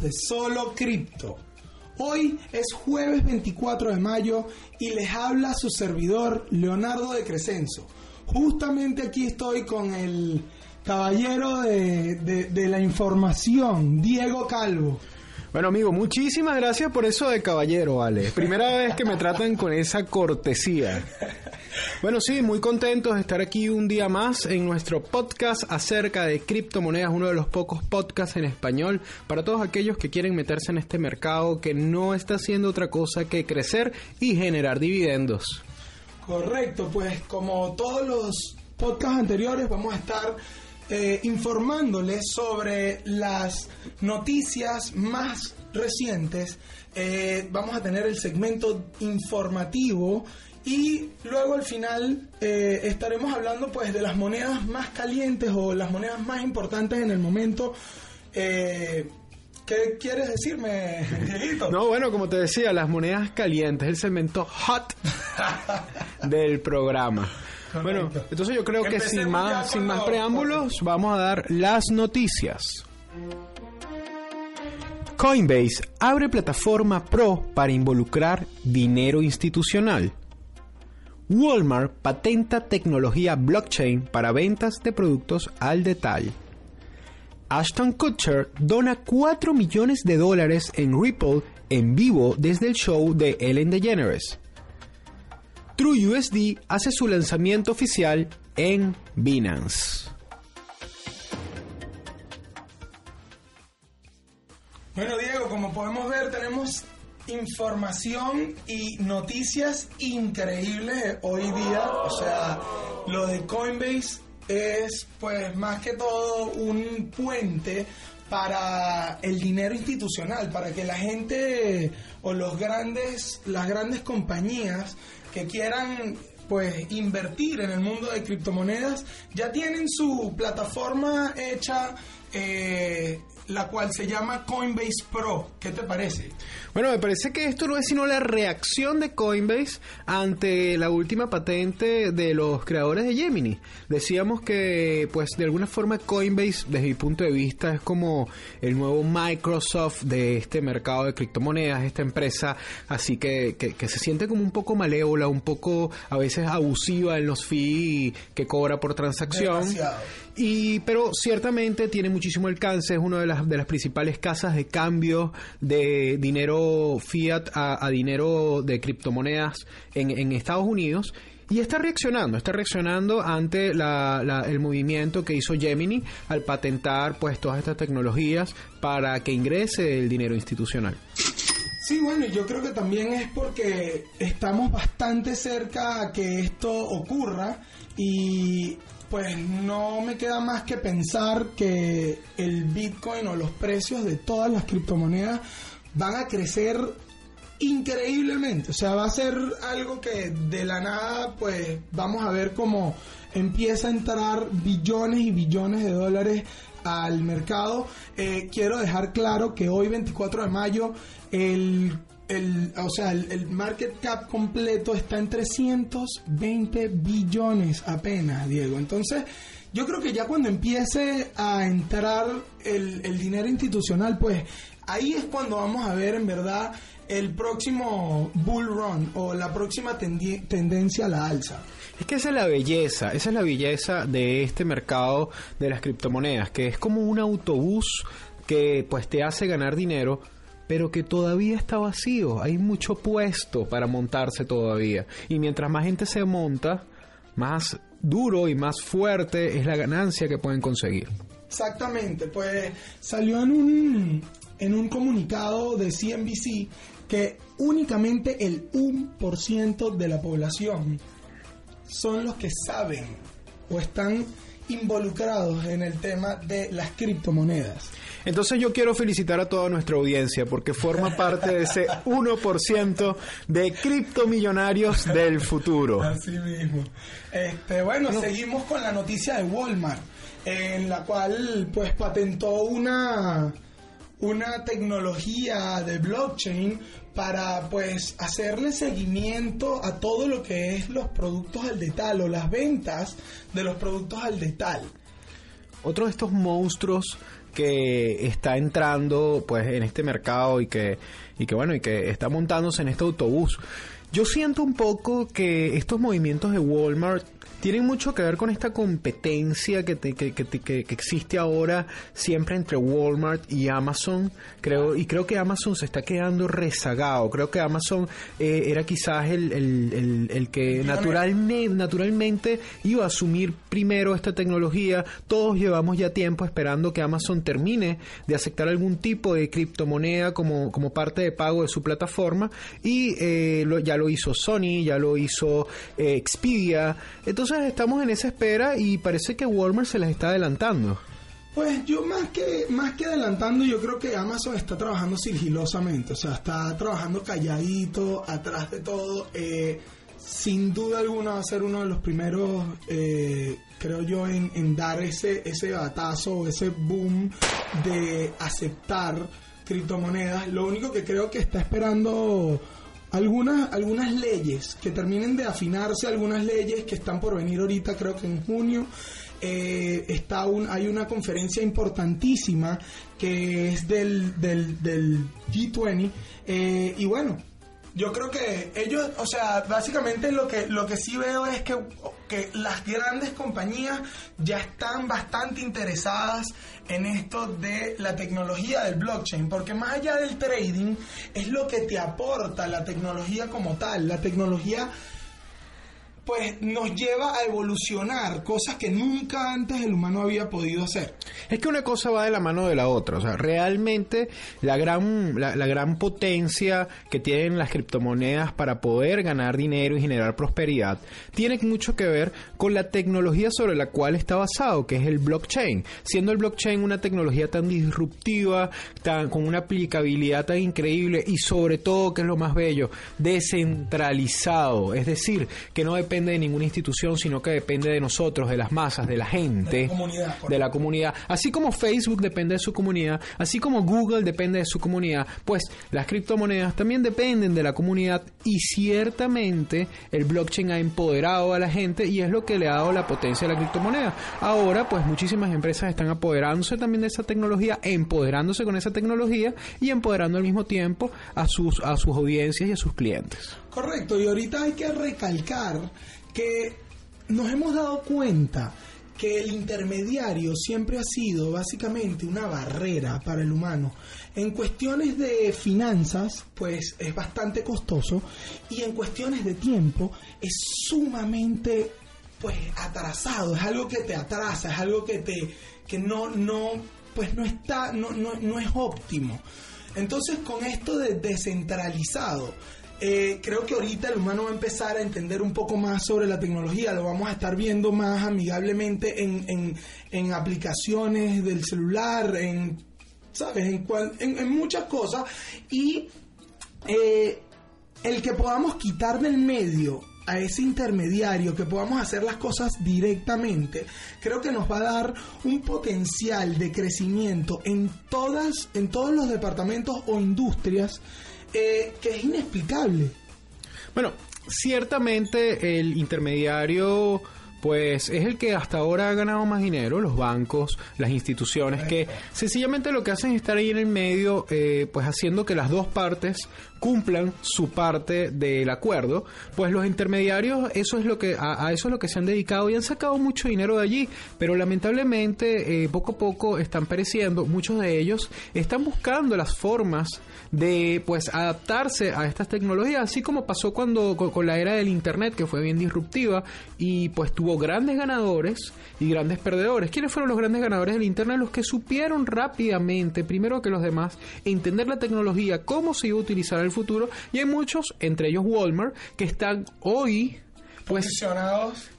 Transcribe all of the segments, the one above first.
De Solo Cripto. Hoy es jueves 24 de mayo y les habla su servidor Leonardo de Crescenzo. Justamente aquí estoy con el caballero de- de la información, Diego Calvo. Bueno, amigo, muchísimas gracias por eso de caballero, vale. Primera vez que me tratan con esa cortesía. Bueno, sí, muy contentos de estar aquí un día más en nuestro podcast acerca de criptomonedas, uno de los pocos podcasts en español para todos aquellos que quieren meterse en este mercado que no está haciendo otra cosa que crecer y generar dividendos. Correcto, pues como todos los podcasts anteriores vamos a estar eh, informándoles sobre las noticias más recientes. Eh, vamos a tener el segmento informativo y luego al final eh, estaremos hablando pues de las monedas más calientes o las monedas más importantes en el momento. Eh, ¿Qué quieres decirme, Dieguito? No, bueno, como te decía, las monedas calientes, el segmento hot del programa. Bueno, entonces yo creo que sin más, sin más los- preámbulos, vamos a dar las noticias. Coinbase abre plataforma Pro para involucrar dinero institucional. Walmart patenta tecnología blockchain para ventas de productos al detalle. Ashton Kutcher dona 4 millones de dólares en Ripple en vivo desde el show de Ellen DeGeneres. TrueUSD hace su lanzamiento oficial en Binance. Bueno, Diego, como podemos ver, tenemos información y noticias increíbles hoy día. O sea, lo de Coinbase es, pues, más que todo un puente para el dinero institucional, para que la gente o los grandes, las grandes compañías que quieran pues invertir en el mundo de criptomonedas ya tienen su plataforma hecha eh, la cual se llama Coinbase Pro. ¿Qué te parece? Bueno, me parece que esto no es sino la reacción de Coinbase ante la última patente de los creadores de Gemini. Decíamos que, pues, de alguna forma Coinbase, desde mi punto de vista, es como el nuevo Microsoft de este mercado de criptomonedas, esta empresa, así que, que, que se siente como un poco malévola, un poco a veces abusiva en los fees que cobra por transacción. Demasiado. Y, pero ciertamente tiene muchísimo alcance, es una de las, de las principales casas de cambio de dinero fiat a, dinero de criptomonedas en, Estados Unidos. Y está reaccionando, está reaccionando ante la- la- el movimiento que hizo Gemini al patentar pues todas estas tecnologías para que ingrese el dinero institucional. Sí, bueno, yo creo que también es porque estamos bastante cerca a que esto ocurra y pues no me queda más que pensar que el Bitcoin o los precios de todas las criptomonedas van a crecer increíblemente. O sea, va a ser algo que de la nada pues vamos a ver cómo empieza a entrar billones y billones de dólares al mercado. Eh, quiero dejar claro que hoy 24 de mayo el, el- o sea, el, el market cap completo está en 320 billones apenas, Diego. Entonces, yo creo que ya cuando empiece a entrar el, el dinero institucional, pues ahí es cuando vamos a ver en verdad el próximo bull run o la próxima tendencia a la alza. Es que esa es la belleza, esa es la belleza de este mercado de las criptomonedas, que es como un autobús que pues te hace ganar dinero, pero que todavía está vacío, hay mucho puesto para montarse todavía. Y mientras más gente se monta, más duro y más fuerte es la ganancia que pueden conseguir. Exactamente, pues salió en un, en un comunicado de CNBC que únicamente el 1% de la población son los que saben o están involucrados en el tema de las criptomonedas. Entonces yo quiero felicitar a toda nuestra audiencia porque forma parte de ese 1% de criptomillonarios del futuro. Así mismo. Este, bueno, seguimos con la noticia de Walmart, en la cual pues patentó una una tecnología de blockchain para pues hacerle seguimiento a todo lo que es los productos al detal o las ventas de los productos al detal. Otro de estos monstruos que está entrando pues en este mercado y que y que bueno y que está montándose en este autobús. Yo siento un poco que estos movimientos de Walmart tienen mucho que ver con esta competencia que, que, que, que, existe ahora siempre entre Walmart y Amazon. Creo, y creo que Amazon se está quedando rezagado. Creo que Amazon eh, era quizás el, el, el, que naturalmente, naturalmente iba a asumir primero esta tecnología. Todos llevamos ya tiempo esperando que Amazon termine de aceptar algún tipo de criptomoneda como, como parte de pago de su plataforma. Y eh, ya lo hizo Sony, ya lo hizo eh, Expedia. Entonces, estamos en esa espera y parece que Walmart se las está adelantando. Pues yo más que más que adelantando, yo creo que Amazon está trabajando sigilosamente, o sea, está trabajando calladito, atrás de todo. Eh, sin duda alguna va a ser uno de los primeros, eh, creo yo, en, en, dar ese ese batazo, ese boom de aceptar criptomonedas. Lo único que creo que está esperando algunas, algunas leyes que terminen de afinarse, algunas leyes que están por venir ahorita, creo que en junio. Eh, está un, hay una conferencia importantísima que es del, del, del G20 eh, y bueno, yo creo que ellos, o sea, básicamente lo que, lo que sí veo es que, que las grandes compañías ya están bastante interesadas en esto de la tecnología del blockchain, porque más allá del trading es lo que te aporta la tecnología como tal, la tecnología pues nos lleva a evolucionar cosas que nunca antes el humano había podido hacer. Es que una cosa va de la mano de la otra, o sea, realmente la gran, la, gran potencia que tienen las criptomonedas para poder ganar dinero y generar prosperidad tiene mucho que ver con la tecnología sobre la cual está basado, que es el blockchain. Siendo el blockchain una tecnología tan disruptiva, tan, con una aplicabilidad tan increíble y sobre todo, que es lo más bello, descentralizado, es decir, que no depende de ninguna institución, sino que depende de nosotros, de las masas, de la gente, de la comunidad, Así como Facebook depende de su comunidad, así como Google depende de su comunidad, pues las criptomonedas también dependen de la comunidad y ciertamente el blockchain ha empoderado a la gente y es lo que le ha dado la potencia a la criptomoneda. Ahora, pues muchísimas empresas están apoderándose también de esa tecnología, empoderándose con esa tecnología y empoderando al mismo tiempo a sus, a sus audiencias y a sus clientes. Correcto, y ahorita hay que recalcar que nos hemos dado cuenta que el intermediario siempre ha sido básicamente una barrera para el humano. En cuestiones de finanzas, pues es bastante costoso y en cuestiones de tiempo es sumamente pues atrasado, es algo que te atrasa, es algo que te que no no pues no está no, no, no es óptimo. Entonces con esto de descentralizado eh, creo que ahorita el humano va a empezar a entender un poco más sobre la tecnología, lo vamos a estar viendo más amigablemente en, en, aplicaciones del celular, en, ¿sabes? En, en, muchas cosas. Y eh, el que podamos quitar del medio a ese intermediario, que podamos hacer las cosas directamente, creo que nos va a dar un potencial de crecimiento en todas, en todos los departamentos o industrias eh, que es inexplicable. Bueno, ciertamente el intermediario pues es el que hasta ahora ha ganado más dinero, los bancos, las instituciones, que sencillamente lo que hacen es estar ahí en el medio, eh, pues haciendo que las dos partes cumplan su parte del acuerdo, pues los intermediarios, eso es lo que, a, eso es lo que se han dedicado y han sacado mucho dinero de allí, pero lamentablemente eh, poco a poco están pereciendo, muchos de ellos están buscando las formas de pues adaptarse a estas tecnologías, así como pasó cuando con, la era del internet que fue bien disruptiva y pues tuvo grandes ganadores y grandes perdedores. ¿Quiénes fueron los grandes ganadores del internet? Los que supieron rápidamente, primero que los demás, entender la tecnología, cómo se iba a utilizar en el futuro y hay muchos, entre ellos Walmart, que están hoy pues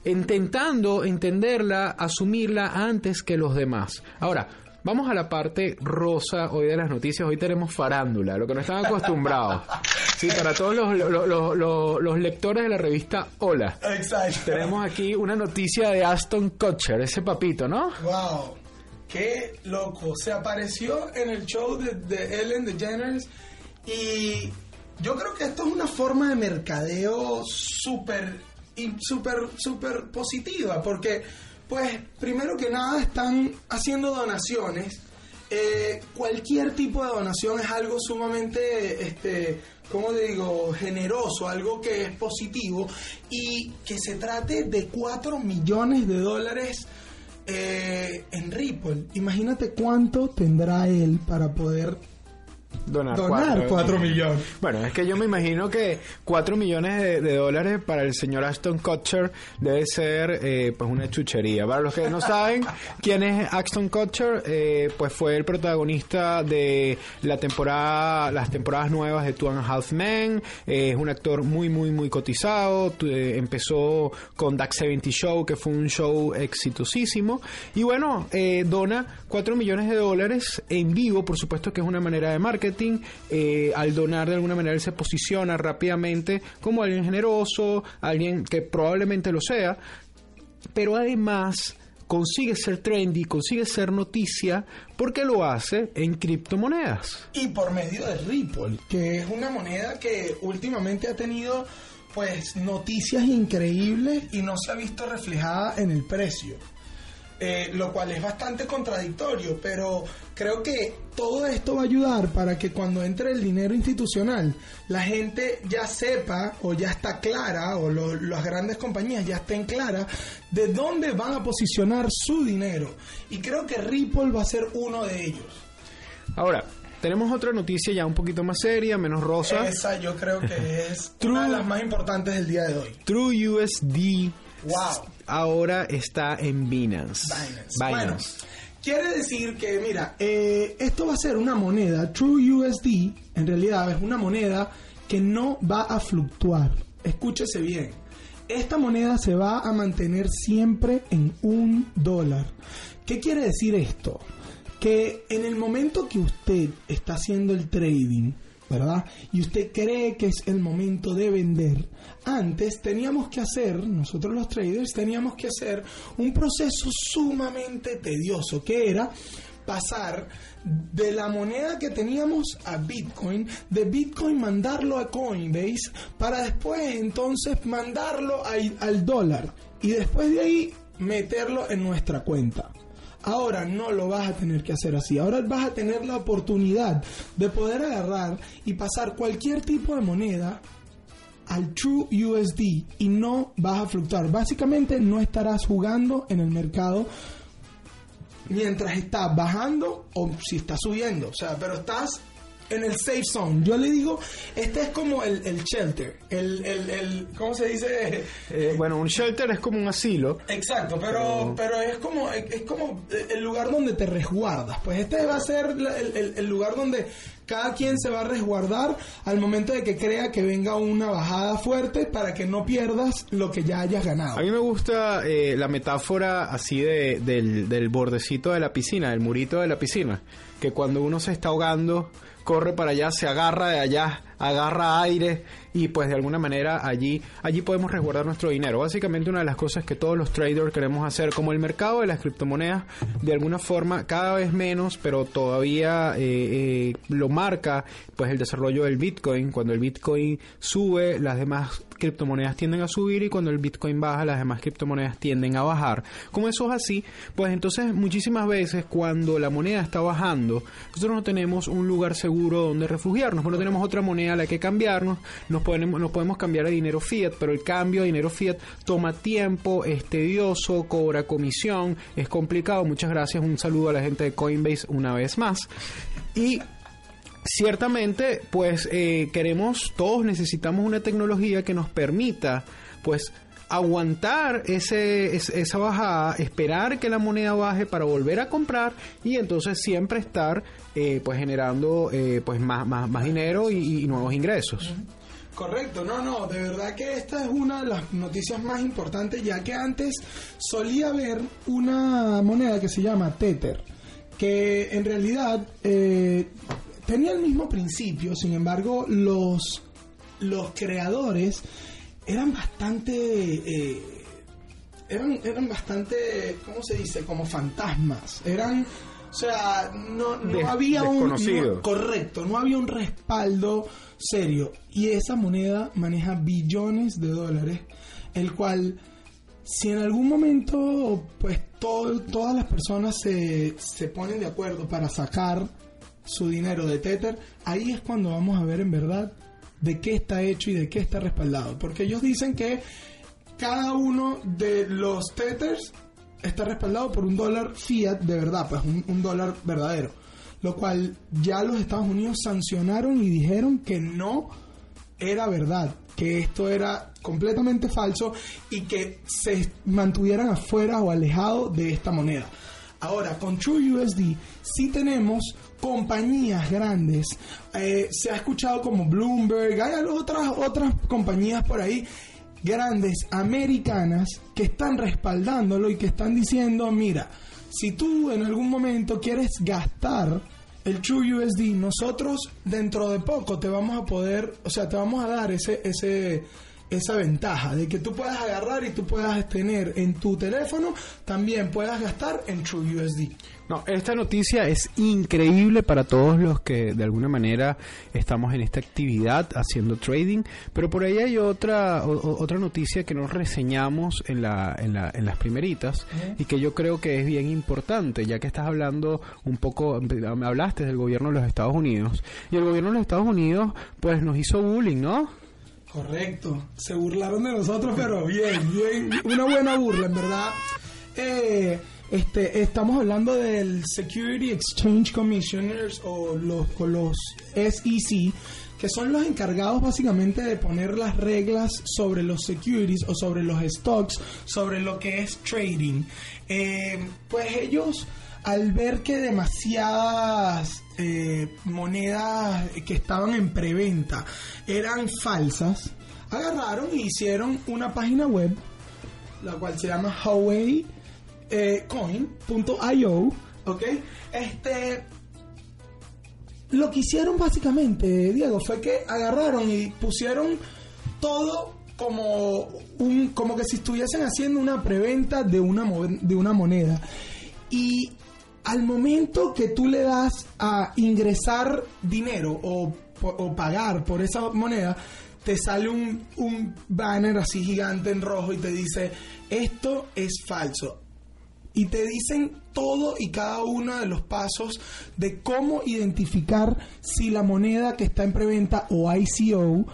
intentando entenderla, asumirla antes que los demás. Ahora, vamos a la parte rosa hoy de las noticias. Hoy tenemos farándula, lo que no están acostumbrados. Sí, para todos los, los- los- los- los lectores de la revista Hola. Exacto. Tenemos aquí una noticia de Aston Kutcher, ese papito, ¿no? Wow, qué loco. Se apareció en el show de, de Ellen DeGeneres y yo creo que esto es una forma de mercadeo súper, súper, súper positiva porque, pues, primero que nada están haciendo donaciones. Eh, cualquier tipo de donación es algo sumamente, este, ¿cómo digo?, generoso, algo que es positivo y que se trate de 4 millones de dólares eh, en Ripple. Imagínate cuánto tendrá él para poder Donar, donar cuatro. 4 millones. Bueno, es que yo me imagino que 4 millones de, de dólares para el señor Aston Kutcher debe ser eh, pues una chuchería. Para los que no saben quién es Aston Kutcher, eh, pues fue el protagonista de la temporada, las temporadas nuevas de Two and a Half Men. Eh, es un actor muy, muy, muy cotizado. Eh, empezó con Duck 70 Show, que fue un show exitosísimo. Y bueno, eh, dona 4 millones de dólares en vivo, por supuesto que es una manera de marketing. Eh, al donar de alguna manera se posiciona rápidamente como alguien generoso, alguien que probablemente lo sea, pero además consigue ser trendy, consigue ser noticia porque lo hace en criptomonedas. Y por medio de Ripple, que es una moneda que últimamente ha tenido pues noticias increíbles y no se ha visto reflejada en el precio. Eh, lo cual es bastante contradictorio, pero creo que todo esto va a ayudar para que cuando entre el dinero institucional, la gente ya sepa o ya está clara, o lo- las grandes compañías ya estén claras de dónde van a posicionar su dinero. Y creo que Ripple va a ser uno de ellos. Ahora, tenemos otra noticia ya un poquito más seria, menos rosa. Esa yo creo que es True. una de las más importantes del día de hoy. True USD Wow. ahora está en Binance. Binance. Binance. Bueno, quiere decir que, mira, eh, esto va a ser una moneda, True USD, en realidad es una moneda que no va a fluctuar. Escúchese bien. Esta moneda se va a mantener siempre en un dólar. ¿Qué quiere decir esto? Que en el momento que usted está haciendo el trading, ¿verdad? Y usted cree que es el momento de vender. Antes teníamos que hacer, nosotros los traders teníamos que hacer un proceso sumamente tedioso, que era pasar de la moneda que teníamos a Bitcoin, de Bitcoin mandarlo a Coinbase, para después entonces mandarlo al, al dólar y después de ahí meterlo en nuestra cuenta. Ahora no lo vas a tener que hacer así. Ahora vas a tener la oportunidad de poder agarrar y pasar cualquier tipo de moneda al True USD y no vas a fluctuar. Básicamente no estarás jugando en el mercado mientras está bajando o si está subiendo. O sea, pero estás en el safe zone. Yo le digo, este es como el, el shelter. El, el, el, ¿cómo se dice? Eh, bueno, un shelter es como un asilo. Exacto, pero, pero es como es como el lugar donde te resguardas. Pues este va a ser el- el lugar donde cada quien se va a resguardar al momento de que crea que venga una bajada fuerte para que no pierdas lo que ya hayas ganado. A mí me gusta eh, la metáfora así de, del, del bordecito de la piscina, del murito de la piscina, que cuando uno se está ahogando, corre para allá, se agarra de allá, agarra aire y pues de alguna manera allí, allí podemos resguardar nuestro dinero. Básicamente una de las cosas que todos los traders queremos hacer, como el mercado de las criptomonedas, de alguna forma cada vez menos, pero todavía eh, eh, lo marca pues el desarrollo del Bitcoin. Cuando el Bitcoin sube, las demás criptomonedas tienden a subir y cuando el Bitcoin baja, las demás criptomonedas tienden a bajar. Como eso es así, pues entonces muchísimas veces cuando la moneda está bajando, nosotros no tenemos un lugar seguro donde refugiarnos, no tenemos otra moneda a la que cambiarnos, nos nos podemos cambiar a dinero fiat, pero el cambio a dinero fiat toma tiempo, es tedioso, cobra comisión, es complicado. Muchas gracias, un saludo a la gente de Coinbase una vez más. Y ciertamente, pues eh, queremos, todos necesitamos una tecnología que nos permita, pues, aguantar ese, es- esa bajada, esperar que la moneda baje para volver a comprar y entonces siempre estar, eh, pues, generando, eh, pues, más, más, más dinero y nuevos ingresos. Correcto, no, no, de verdad que esta es una de las noticias más importantes, ya que antes solía haber una moneda que se llama Tether, que en realidad eh, tenía el mismo principio, sin embargo, los, los creadores eran bastante... eh, eran, eran bastante, ¿cómo se dice? Como fantasmas. Eran, o sea, no, no Des- había un... no- correcto, no había un respaldo serio. Y esa moneda maneja billones de dólares, el cual, si en algún momento, pues todo, todas las personas se, se ponen de acuerdo para sacar su dinero de Tether, ahí es cuando vamos a ver en verdad de qué está hecho y de qué está respaldado. Porque ellos dicen que cada uno de los Tethers está respaldado por un dólar fiat de verdad, pues un, dólar verdadero. Lo cual ya los Estados Unidos sancionaron y dijeron que no era verdad, que esto era completamente falso y que se mantuvieran afuera o alejados de esta moneda. Ahora, con TrueUSD sí tenemos compañías grandes. Eh, se ha escuchado como Bloomberg, hay otras, otras compañías por ahí grandes americanas que están respaldándolo y que están diciendo, mira, si tú en algún momento quieres gastar el True USD, nosotros dentro de poco te vamos a poder, o sea, te vamos a dar ese, ese, esa ventaja de que tú puedas agarrar y tú puedas tener en tu teléfono, también puedas gastar en True USD. No, esta noticia es increíble para todos los que de alguna manera estamos en esta actividad haciendo trading, pero por ahí hay otra o- o- otra noticia que nos reseñamos en la, en, la- en las primeritas y que yo creo que es bien importante, ya que estás hablando un poco, me hablaste del gobierno de los Estados Unidos y el gobierno de los Estados Unidos pues nos hizo bullying, ¿no? Correcto, se burlaron de nosotros, pero bien, bien, una buena burla, en verdad. Eh, este, estamos hablando del Security Exchange Commissioners o los, los SEC, que son los encargados básicamente de poner las reglas sobre los securities o sobre los stocks, sobre lo que es trading. Eh, pues ellos, al ver que demasiadas eh, monedas que estaban en preventa eran falsas, agarraron y hicieron una página web, la cual se llama Huawei eh, ¿ok? Este, lo que hicieron básicamente, Diego, fue que agarraron y pusieron todo como un, como que si estuviesen haciendo una preventa de una de una moneda. Y al momento que tú le das a ingresar dinero o, o pagar por esa moneda, te sale un, un banner así gigante en rojo y te dice, esto es falso. Y te dicen todo y cada uno de los pasos de cómo identificar si la moneda que está en preventa o ICO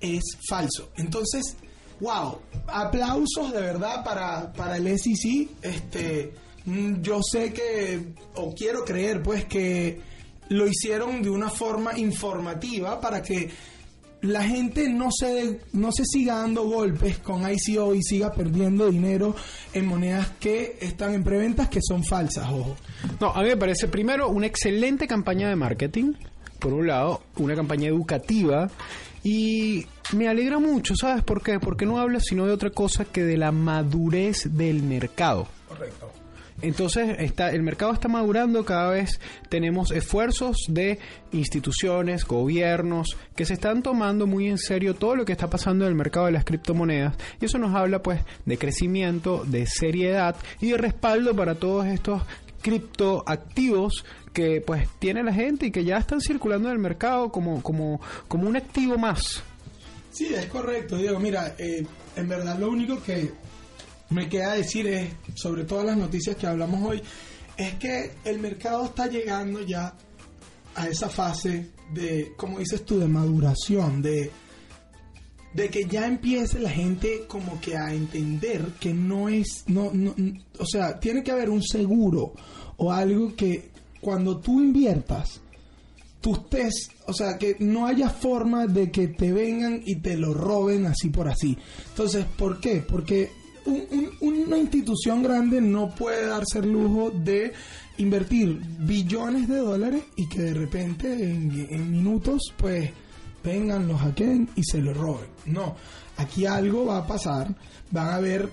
es falso. Entonces, wow, aplausos de verdad para, para el SEC. Este, yo sé que, o quiero creer, pues, que lo hicieron de una forma informativa para que la gente no se, no se siga dando golpes con ICO y siga perdiendo dinero en monedas que están en preventas que son falsas, ojo. No, a mí me parece primero una excelente campaña de marketing, por un lado, una campaña educativa y me alegra mucho, ¿sabes por qué? Porque no habla sino de otra cosa que de la madurez del mercado. Correcto. Entonces está, el mercado está madurando, cada vez tenemos esfuerzos de instituciones, gobiernos, que se están tomando muy en serio todo lo que está pasando en el mercado de las criptomonedas. Y eso nos habla pues de crecimiento, de seriedad y de respaldo para todos estos criptoactivos que pues tiene la gente y que ya están circulando en el mercado como, como, como un activo más. Sí, es correcto, Diego. Mira, eh, en verdad lo único que me queda decir es, sobre todas las noticias que hablamos hoy, es que el mercado está llegando ya a esa fase de, como dices tú, de maduración, de, de que ya empiece la gente como que a entender que no es, no, no, o sea, tiene que haber un seguro o algo que cuando tú inviertas, tú estés, o sea, que no haya forma de que te vengan y te lo roben así por así. Entonces, ¿por qué? Porque un- un- una institución grande no puede darse el lujo de invertir billones de dólares y que de repente en, minutos, pues, vengan, los hackeen y se lo roben. No, aquí algo va a pasar, van a haber,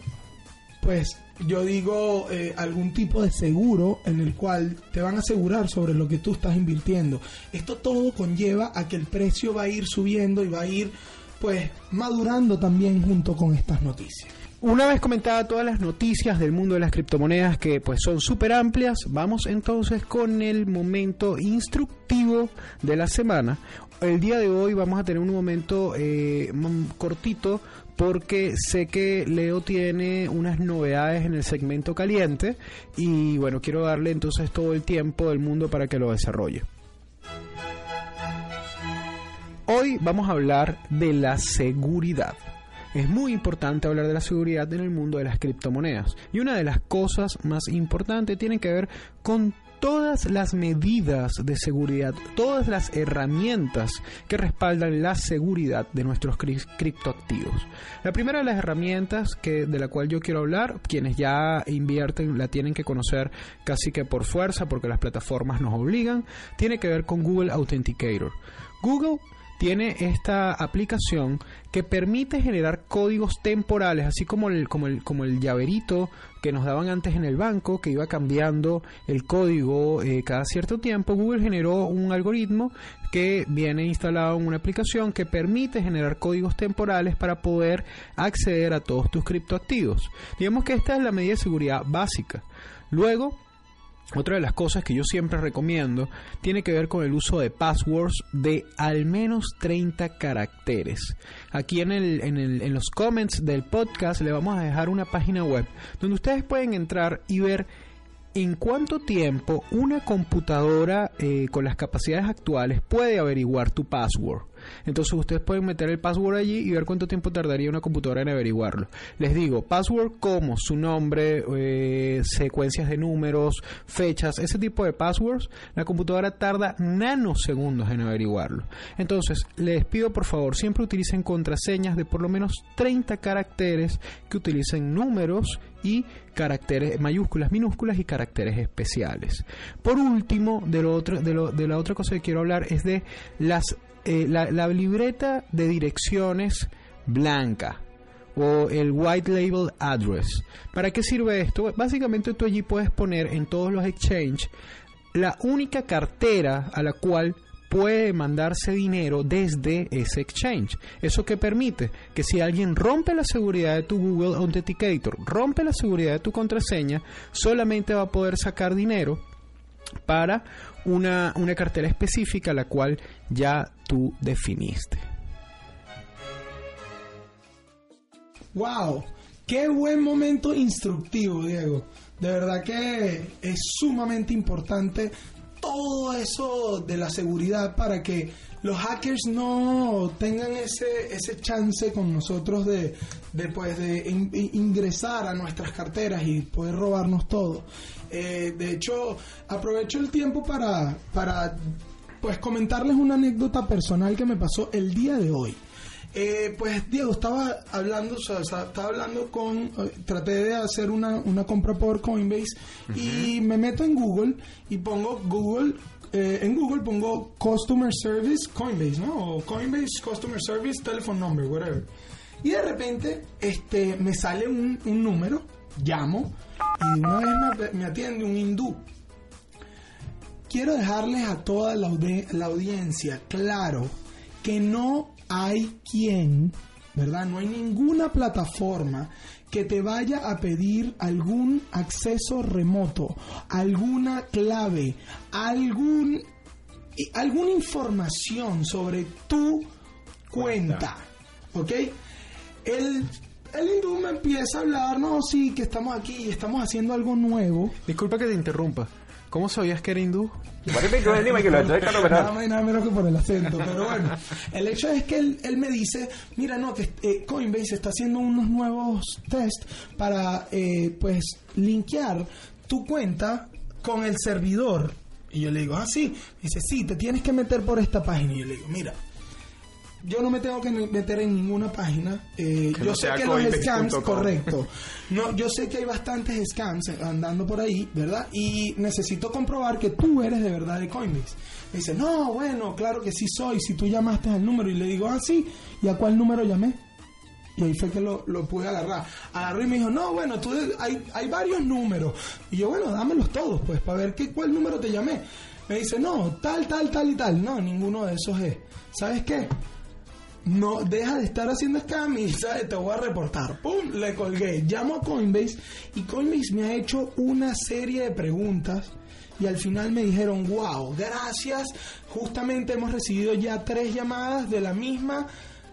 pues, yo digo, eh, algún tipo de seguro en el cual te van a asegurar sobre lo que tú estás invirtiendo. Esto todo conlleva a que el precio va a ir subiendo y va a ir, pues, madurando también junto con estas noticias. Una vez comentadas todas las noticias del mundo de las criptomonedas que pues son súper amplias, vamos entonces con el momento instructivo de la semana. El día de hoy vamos a tener un momento eh, cortito porque sé que Leo tiene unas novedades en el segmento caliente y bueno, quiero darle entonces todo el tiempo del mundo para que lo desarrolle. Hoy vamos a hablar de la seguridad. Es muy importante hablar de la seguridad en el mundo de las criptomonedas. Y una de las cosas más importantes tiene que ver con todas las medidas de seguridad, todas las herramientas que respaldan la seguridad de nuestros criptoactivos. La primera de las herramientas que de la cual yo quiero hablar, quienes ya invierten la tienen que conocer casi que por fuerza porque las plataformas nos obligan, tiene que ver con Google Authenticator. Google tiene esta aplicación que permite generar códigos temporales, así como el, como el, como el llaverito que nos daban antes en el banco, que iba cambiando el código eh, cada cierto tiempo. Google generó un algoritmo que viene instalado en una aplicación que permite generar códigos temporales para poder acceder a todos tus criptoactivos. Digamos que esta es la medida de seguridad básica. Luego, otra de las cosas que yo siempre recomiendo tiene que ver con el uso de passwords de al menos 30 caracteres. Aquí en, el, en, el, en los comments del podcast le vamos a dejar una página web donde ustedes pueden entrar y ver en cuánto tiempo una computadora eh, con las capacidades actuales puede averiguar tu password. Entonces ustedes pueden meter el password allí y ver cuánto tiempo tardaría una computadora en averiguarlo. Les digo, password como su nombre, eh, secuencias de números, fechas, ese tipo de passwords, la computadora tarda nanosegundos en averiguarlo. Entonces, les pido por favor, siempre utilicen contraseñas de por lo menos 30 caracteres que utilicen números y caracteres mayúsculas, minúsculas y caracteres especiales. Por último, de, lo otro, de, la otra cosa que quiero hablar es de las eh, la, libreta de direcciones blanca o el white label address. ¿Para qué sirve esto? Básicamente tú allí puedes poner en todos los exchanges la única cartera a la cual puede mandarse dinero desde ese exchange. ¿Eso que permite? Que si alguien rompe la seguridad de tu Google Authenticator, rompe la seguridad de tu contraseña, solamente va a poder sacar dinero para una, una cartera específica la cual ya tú definiste. ¡Wow! ¡Qué buen momento instructivo, Diego! De verdad que es sumamente importante todo eso de la seguridad para que los hackers no tengan ese, ese chance con nosotros de, de, pues, de ingresar a nuestras carteras y poder robarnos todo. Eh, de hecho, aprovecho el tiempo para, para pues comentarles una anécdota personal que me pasó el día de hoy. Eh, pues Diego, estaba hablando, o sea, estaba hablando con, eh, traté de hacer una, una compra por Coinbase y me meto en Google y pongo Google, en Google pongo Customer Service Coinbase, ¿no? O Coinbase Customer Service Telephone Number, whatever. Y de repente este, me sale un, un número, llamo y una vez me, atiende un hindú. Quiero dejarles a toda la, la audiencia claro que no hay quien, ¿verdad? No hay ninguna plataforma que te vaya a pedir algún acceso remoto, alguna clave, algún, alguna información sobre tu cuenta. ¿Ok? El el hindú me empieza a hablar, no, sí, que estamos aquí y estamos haciendo algo nuevo. Disculpa que te interrumpa. ¿Cómo sabías que era hindú? nada más y nada menos que por el acento, pero bueno. El hecho es que él, me dice, mira, no, que eh, Coinbase está haciendo unos nuevos test para, eh, pues, linkear tu cuenta con el servidor. Y yo le digo, ah, sí. dice, sí, te tienes que meter por esta página. Y yo le digo, mira, yo no me tengo que meter en ninguna página. Eh, yo no sé que los scams, correcto. No, yo sé que hay bastantes scams andando por ahí, ¿verdad? Y necesito comprobar que tú eres de verdad de Coinbase. Me dice, no, bueno, claro que sí soy. Si tú llamaste al número y le digo, ah, sí, ¿y a cuál número llamé? Y ahí fue que lo, lo pude agarrar. Agarró y me dijo, no, bueno, tú hay, hay varios números. Y yo, bueno, dámelos todos, pues, para ver qué, cuál número te llamé. Me dice, no, tal, tal, tal y tal. No, ninguno de esos es. ¿Sabes qué? No, deja de estar haciendo scam y ¿sabes? te voy a reportar. ¡Pum! Le colgué. Llamo a Coinbase y Coinbase me ha hecho una serie de preguntas y al final me dijeron, wow, gracias. Justamente hemos recibido ya tres llamadas de la misma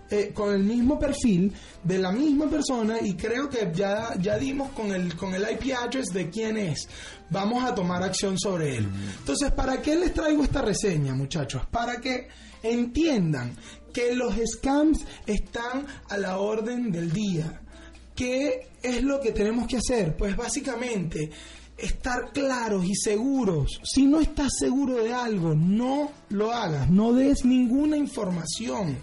eh, con el mismo perfil de la misma persona y creo que ya, ya dimos con el, con el IP address de quién es. Vamos a tomar acción sobre él. Entonces, ¿para qué les traigo esta reseña, muchachos? Para que entiendan que los scams están a la orden del día. ¿Qué es lo que tenemos que hacer? Pues básicamente estar claros y seguros. Si no estás seguro de algo, no lo hagas, no des ninguna información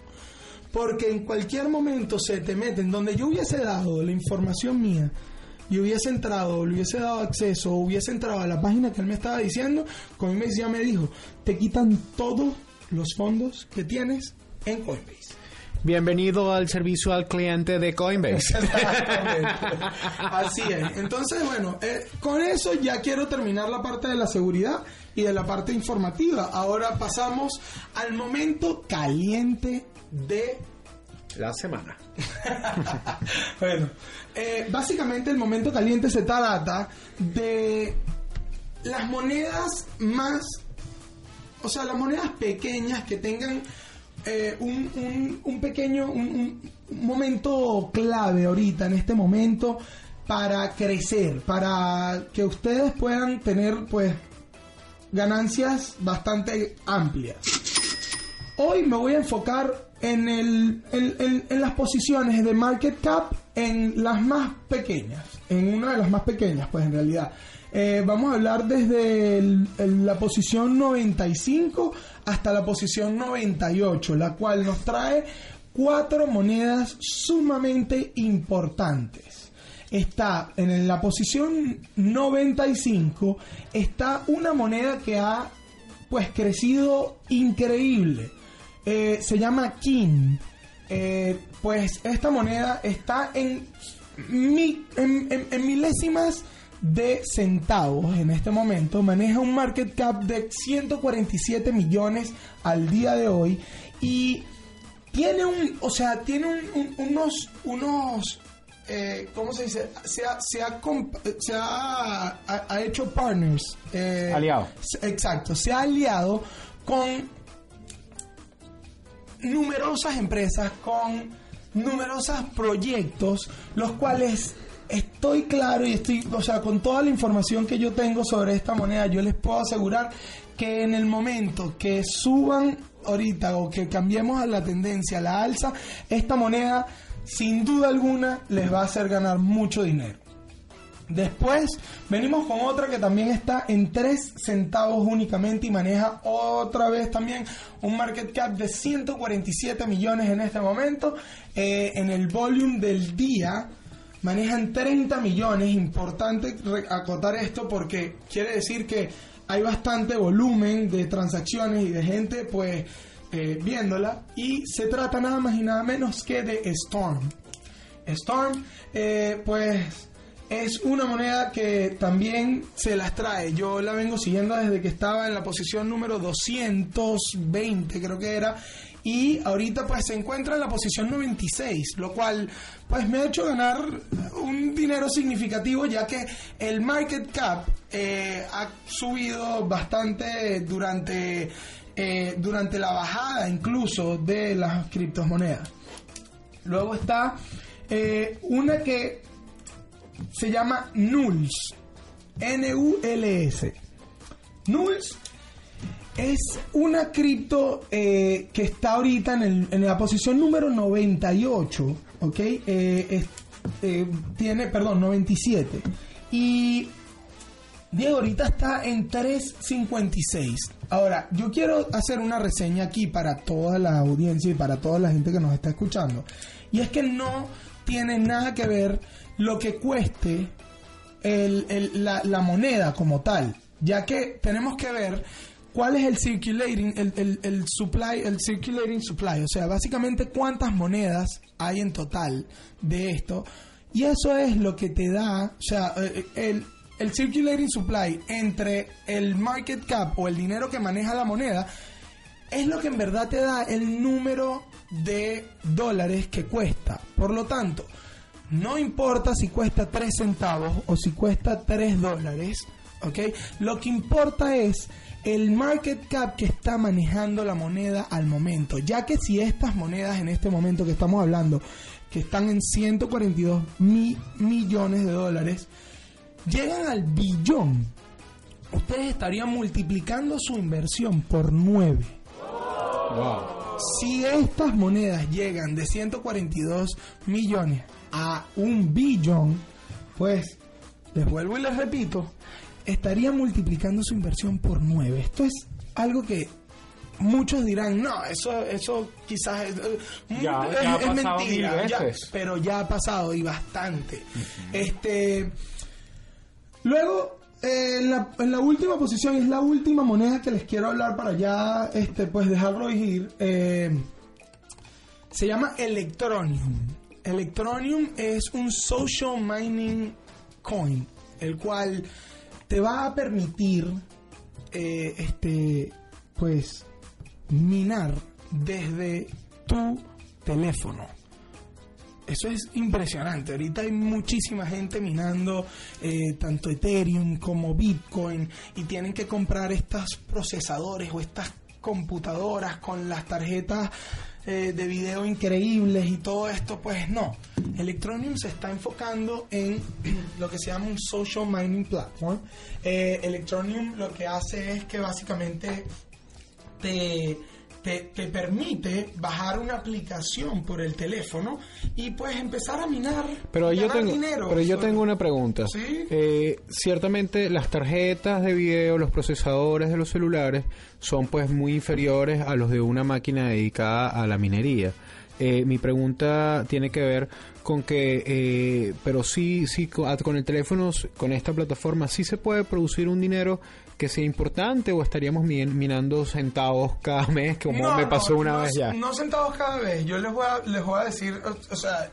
porque en cualquier momento se te meten donde yo hubiese dado la información mía y hubiese entrado, le hubiese dado acceso, hubiese entrado a la página que él me estaba diciendo, Coinbase ya me dijo, te quitan todos los fondos que tienes en Coinbase. Bienvenido al servicio al cliente de Coinbase. Exactamente. Así es. Entonces, bueno, eh, con eso ya quiero terminar la parte de la seguridad y de la parte informativa. Ahora pasamos al momento caliente de La semana. bueno, eh, básicamente el momento caliente se trata de las monedas más, o sea, las monedas pequeñas que tengan eh, un, un- pequeño, un, momento clave ahorita, en este momento, para crecer, para que ustedes puedan tener, pues, ganancias bastante amplias. Hoy me voy a enfocar en, el, en, en- las posiciones de market cap en las más pequeñas, en una de las más pequeñas, pues en realidad. Eh, vamos a hablar desde el- la posición 95 hasta la posición 98, la cual nos trae cuatro monedas sumamente importantes. Está en la posición 95, está una moneda que ha pues crecido increíble. Eh, se llama Kin. Eh, pues esta moneda está en, mi- en, en- en milésimas de centavos en este momento. Maneja un market cap de 147 millones al día de hoy. Y tiene un, o sea, tiene un- un- unos, unos, eh, ¿cómo se dice? Se ha, se ha, se ha, hecho partners. eh, Aliado. Exacto, se ha aliado con numerosas empresas, con numerosos proyectos, los cuales estoy claro y estoy, o sea, con toda la información que yo tengo sobre esta moneda, yo les puedo asegurar que en el momento que suban ahorita o que cambiemos a la tendencia, a la alza, esta moneda sin duda alguna les va a hacer ganar mucho dinero. Después venimos con otra que también está en 3 centavos únicamente y maneja otra vez también un market cap de 147 millones en este momento. Eh, en el volumen del día manejan 30 millones. Importante acotar esto porque quiere decir que hay bastante volumen de transacciones y de gente pues eh, viéndola. Y se trata nada más y nada menos que de Storm. Storm, eh, pues es una moneda que también se las trae. Yo la vengo siguiendo desde que estaba en la posición número 220, creo que era. Y ahorita pues se encuentra en la posición 96, lo cual pues me ha hecho ganar un dinero significativo ya que el market cap eh, ha subido bastante durante, eh, durante la bajada incluso de las criptomonedas. Luego está eh, una que se llama Nulls. N-U-L-S. Nulls es una cripto eh, que está ahorita en, el- en la posición número 98. ¿Ok? Eh, es- eh, tiene, perdón, 97. Y Diego ahorita está en 3.56. Ahora, yo quiero hacer una reseña aquí para toda la audiencia y para toda la gente que nos está escuchando. Y es que no tiene nada que ver lo que cueste el- la, la moneda como tal, ya que tenemos que ver cuál es el circulating, el, el- el supply, el circulating supply, o sea, básicamente cuántas monedas hay en total de esto, y eso es lo que te da, o sea, eh, el, el circulating supply entre el market cap o el dinero que maneja la moneda, es lo que en verdad te da el número de dólares que cuesta. Por lo tanto, no importa si cuesta 3 centavos o si cuesta 3 dólares, ¿ok? Lo que importa es el market cap que está manejando la moneda al momento, ya que si estas monedas en este momento que estamos hablando, que están en 142 mi- millones de dólares, llegan al billón, ustedes estarían multiplicando su inversión por 9. Si estas monedas llegan de 142 millones a un billón, pues les vuelvo y les repito, estaría multiplicando su inversión por 9. Esto es algo que muchos dirán, no, eso, eso quizás es, eh, Ya- es- ya ha es pasado mentira, ya- pero ya ha pasado y bastante. Este. Luego, eh, en, la, en la última posición, es la última moneda que les quiero hablar para ya este, pues dejarlo ir. eh, se llama Electronium. Electronium es un social mining coin, el cual te va a permitir eh, este pues minar desde tu teléfono. Eso es impresionante. Ahorita hay muchísima gente minando eh, tanto Ethereum como Bitcoin y tienen que comprar estos procesadores o estas computadoras con las tarjetas eh, de video increíbles y todo esto. Pues no. Electronium se está enfocando en lo que se llama un social mining platform. Eh, Electronium lo que hace es que básicamente te, te, te permite bajar una aplicación por el teléfono y pues empezar a minar Pero yo tengo, dinero. pero yo sobre- tengo una pregunta. Sí. Eh, ciertamente las tarjetas de video, los procesadores de los celulares son pues muy inferiores a los de una máquina dedicada a la minería. Eh, mi pregunta tiene que ver con que, eh, pero sí, sí, co- a- con el teléfono, con esta plataforma, sí se puede producir un dinero que sea importante o estaríamos mi- minando centavos cada mes, como No, me no, pasó una no, vez ya. No centavos cada vez. Yo les voy a, les voy a decir, o, o sea,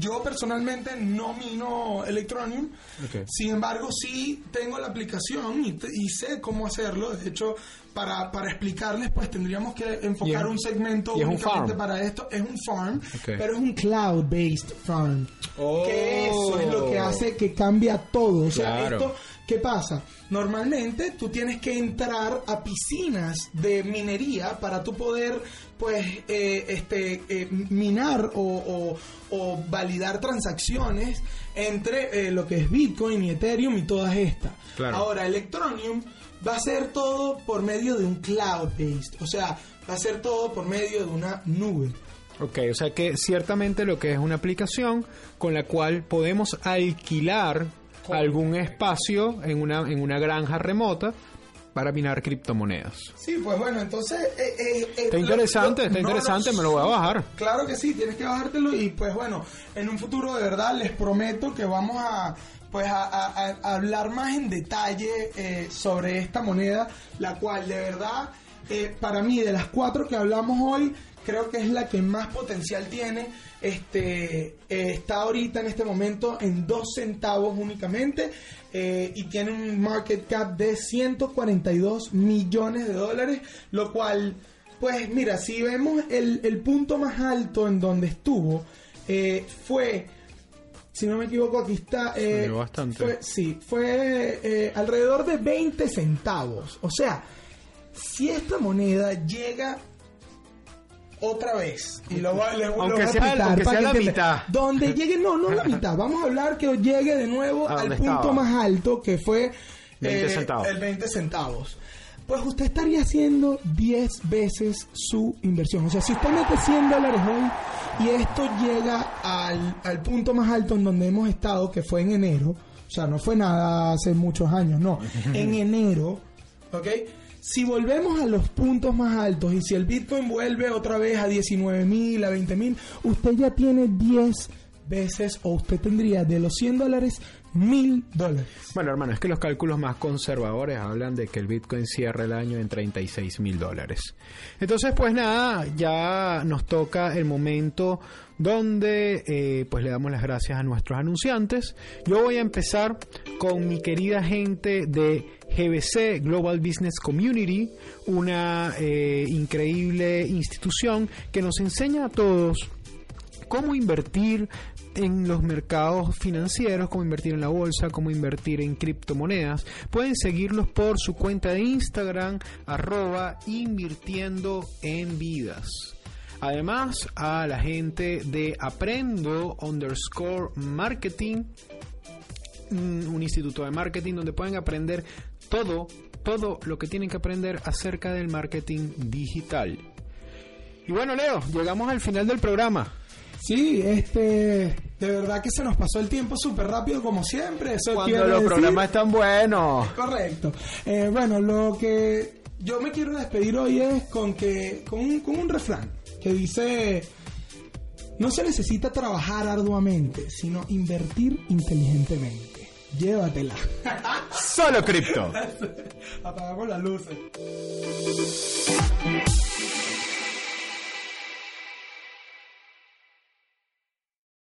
yo personalmente no mino Electronium. Ok. Sin embargo, sí tengo la aplicación y, y sé cómo hacerlo. De hecho, para, para explicarles, pues tendríamos que enfocar un segmento un únicamente farm. para esto. Es un farm, Ok. pero es un cloud-based farm. Oh. Que eso es lo que hace que cambia todo. O sea, Claro. esto ¿Qué pasa? Normalmente tú tienes que entrar a piscinas de minería para tú poder, pues, eh, este, eh, minar o, o- o validar transacciones entre eh, lo que es Bitcoin y Ethereum y todas estas. Claro. Ahora, Electronium va a ser todo por medio de un cloud-based, o sea, va a ser todo por medio de una nube. Ok, o sea que ciertamente lo que es una aplicación con la cual podemos alquilar algún espacio en una, en una granja remota para minar criptomonedas. Sí, pues bueno, entonces... eh, eh, eh, Está lo- interesante, lo- está no, interesante, no, me lo voy a bajar. Claro que sí, tienes que bajártelo y pues bueno, en un futuro de verdad les prometo que vamos a pues a, a- a- a hablar más en detalle eh, sobre esta moneda, la cual de verdad eh, para mí de las cuatro que hablamos hoy creo que es la que más potencial tiene. Este eh, está ahorita en este momento en dos centavos únicamente eh, y tiene un market cap de 142 millones de dólares, lo cual pues mira, si vemos el, el punto más alto en donde estuvo, eh, fue, si no me equivoco, aquí está. eh, bastante. Fue, sí, fue eh, alrededor de 20 centavos. O sea, si esta moneda llega otra vez, y lo le- lo Aunque voy a sea- explicar aunque sea la mitad. Donde llegue, no, no la mitad. Vamos a hablar que llegue de nuevo al punto estaba. más alto que fue 20 centavos. el 20 centavos. Pues usted estaría haciendo 10 veces su inversión. O sea, si usted mete 100 dólares hoy y esto llega al, al punto más alto en donde hemos estado, que fue en enero, O sea, no fue nada hace muchos años, no. En enero, ¿ok? Si volvemos a los puntos más altos y si el Bitcoin vuelve otra vez a 19 mil, a 20 mil, usted ya tiene 10 veces o usted tendría de los 100 dólares mil dólares. Bueno, hermano, es que los cálculos más conservadores hablan de que el Bitcoin cierra el año en 36 mil dólares. Entonces, pues nada, ya nos toca el momento donde eh, pues le damos las gracias a nuestros anunciantes. Yo voy a empezar con mi querida gente de GBC Global Business Community, una eh, increíble institución que nos enseña a todos cómo invertir en los mercados financieros, cómo invertir en la bolsa, cómo invertir en criptomonedas. Pueden seguirlos por su cuenta de Instagram, arroba invirtiendo en vidas. Además, a la gente de Aprendo underscore marketing, un instituto de marketing donde pueden aprender todo, todo lo que tienen que aprender acerca del marketing digital. Y bueno, Leo, llegamos al final del programa. Sí, este, de verdad que se nos pasó el tiempo súper rápido como siempre. Eso Cuando los decir- programas están buenos. Correcto. Eh, bueno, lo que yo me quiero despedir hoy es con que con un, con un refrán que dice no se necesita trabajar arduamente, sino invertir inteligentemente llévatela. Solo cripto. Apagamos las luces.